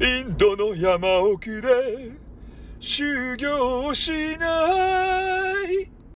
インドの山奥で修行しない。